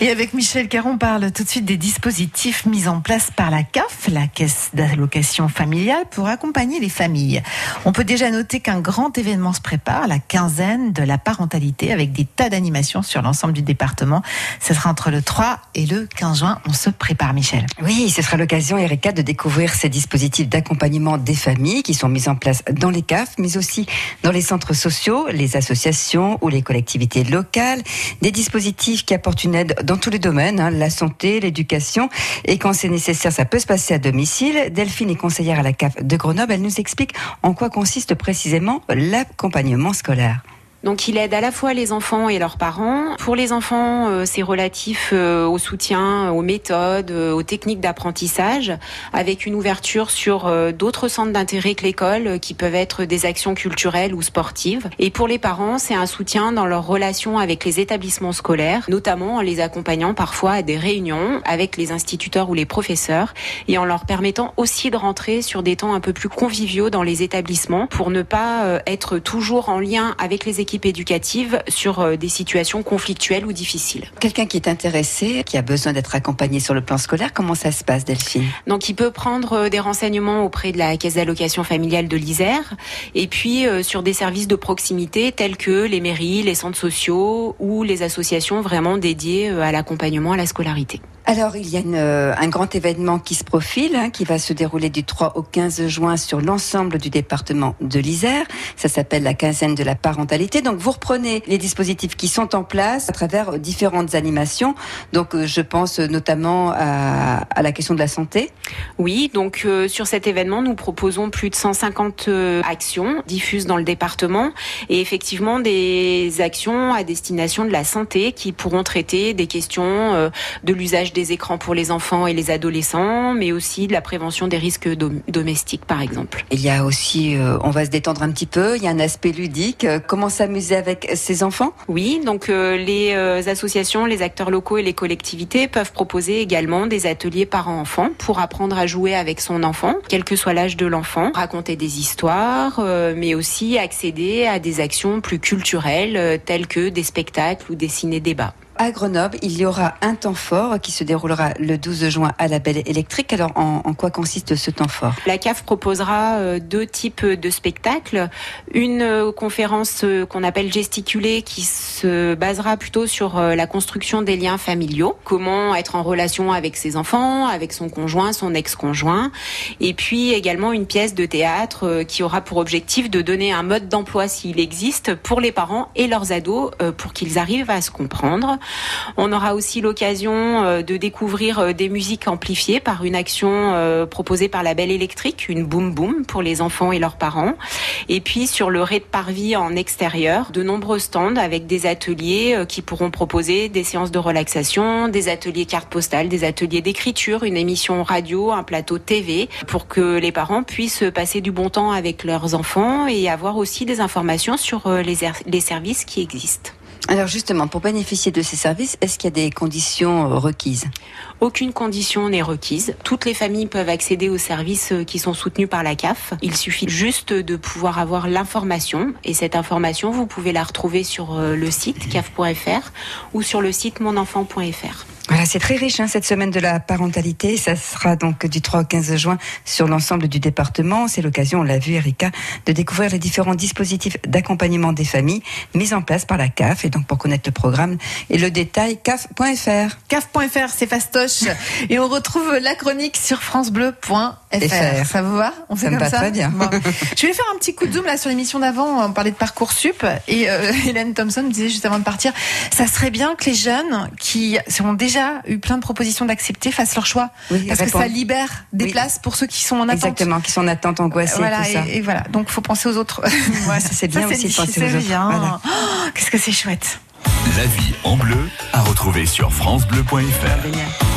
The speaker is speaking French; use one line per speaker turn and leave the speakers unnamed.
Et avec Michel Caron, on parle tout de suite des dispositifs mis en place par la CAF, la Caisse d'allocation familiale, pour accompagner les familles. On peut déjà noter qu'un grand événement se prépare, la quinzaine de la parentalité, avec des tas d'animations sur l'ensemble du département. Ce sera entre le 3 et le 15 juin. On se prépare, Michel.
Oui, ce sera l'occasion, Erika, de découvrir ces dispositifs d'accompagnement des familles qui sont mis en place dans les CAF, mais aussi dans les centres sociaux, les associations ou les collectivités locales. Des dispositifs qui apportent une aide dans tous les domaines, hein, la santé, l'éducation. Et quand c'est nécessaire, ça peut se passer à domicile. Delphine est conseillère à la CAF de Grenoble. Elle nous explique en quoi consiste précisément l'accompagnement scolaire.
Donc il aide à la fois les enfants et leurs parents. Pour les enfants, euh, c'est relatif euh, au soutien, aux méthodes, euh, aux techniques d'apprentissage, avec une ouverture sur d'autres centres d'intérêt que l'école, qui peuvent être des actions culturelles ou sportives. Et pour les parents, c'est un soutien dans leur relation avec les établissements scolaires, notamment en les accompagnant parfois à des réunions avec les instituteurs ou les professeurs, et en leur permettant aussi de rentrer sur des temps un peu plus conviviaux dans les établissements pour ne pas être toujours en lien avec les équipes éducative sur euh, des situations conflictuelles ou difficiles.
Quelqu'un qui est intéressé, qui a besoin d'être accompagné sur le plan scolaire, comment ça se passe, Delphine?
Donc, il peut prendre euh, des renseignements auprès de la caisse d'allocation familiale de l'Isère, et puis euh, sur des services de proximité tels que les mairies, les centres sociaux ou les associations vraiment dédiées à l'accompagnement à la scolarité.
Alors, il y a un grand événement qui se profile, hein, qui va se dérouler du 3 au 15 juin sur l'ensemble du département de l'Isère. Ça s'appelle la quinzaine de la parentalité. Donc, vous reprenez les dispositifs qui sont en place à travers différentes animations. Donc, euh, je pense notamment à, la question de la santé.
Oui, donc euh, sur cet événement, nous proposons plus de 150 euh, actions diffuses dans le département et effectivement des actions à destination de la santé qui pourront traiter des questions de l'usage des écrans pour les enfants et les adolescents, mais aussi de la prévention des risques domestiques, par exemple.
Il y a aussi, euh, on va se détendre un petit peu, il y a un aspect ludique. Euh, comment s'amuser avec ses enfants?
Oui, donc euh, les associations, les acteurs locaux et les collectivités peuvent proposer également des ateliers parents-enfants pour apprendre à jouer avec son enfant, quel que soit l'âge de l'enfant, raconter des histoires, mais aussi accéder à des actions plus culturelles telles que des spectacles ou des ciné-débats
à Grenoble, il y aura un temps fort qui se déroulera le 12 juin à la Belle Électrique. Alors, en, quoi consiste ce temps fort?
La CAF proposera euh, deux types de spectacles. Une euh, conférence euh, qu'on appelle gesticulée qui se basera plutôt sur la construction des liens familiaux. Comment être en relation avec ses enfants, avec son conjoint, son ex-conjoint. Et puis également une pièce de théâtre qui aura pour objectif de donner un mode d'emploi s'il existe pour les parents et leurs ados pour qu'ils arrivent à se comprendre. On aura aussi l'occasion euh, de découvrir euh, des musiques amplifiées par une action euh, proposée par la Belle Électrique, une boom boom pour les enfants et leurs parents. Et puis sur le rez-de-parvis en extérieur, de nombreux stands avec des ateliers qui pourront proposer des séances de relaxation, des ateliers cartes postales, des ateliers d'écriture, une émission radio, un plateau TV, pour que les parents puissent passer du bon temps avec leurs enfants et avoir aussi des informations sur les, les services qui existent.
Alors justement, pour bénéficier de ces services, est-ce qu'il y a des conditions euh, requises?
Aucune condition n'est requise. Toutes les familles peuvent accéder aux services euh, qui sont soutenus par la CAF. Il suffit juste de pouvoir avoir l'information et cette information, vous pouvez la retrouver sur euh, le site caf.fr ou sur le site monenfant.fr.
Voilà, c'est très riche hein, cette semaine de la parentalité. Ça sera donc du 3 au 15 juin sur l'ensemble du département. C'est l'occasion, on l'a vu, Erika, de découvrir les différents dispositifs d'accompagnement des familles mis en place par la CAF. Et donc pour connaître le programme et le détail, caf.fr.
CAF.fr, c'est fastoche. et on retrouve la chronique sur francebleu.fr. Ça vous va?
On fait ça me va très bien.
Je vais faire un petit coup de zoom là sur l'émission d'avant. On parlait de parcoursup et euh, Hélène Thompson me disait juste avant de partir, ça serait bien que les jeunes qui sont déjà eu plein de propositions d'accepter fassent leur choix. parce que ça libère des places pour ceux qui sont en attente.
Exactement, qui sont en attente, angoissés.
Voilà,
tout ça.
Et, voilà. Donc, faut penser aux autres.
ouais, ça, c'est bien aussi de penser aux autres. Voilà.
Oh, Qu'est-ce que c'est chouette.
La vie en bleu à retrouver sur FranceBleu.fr.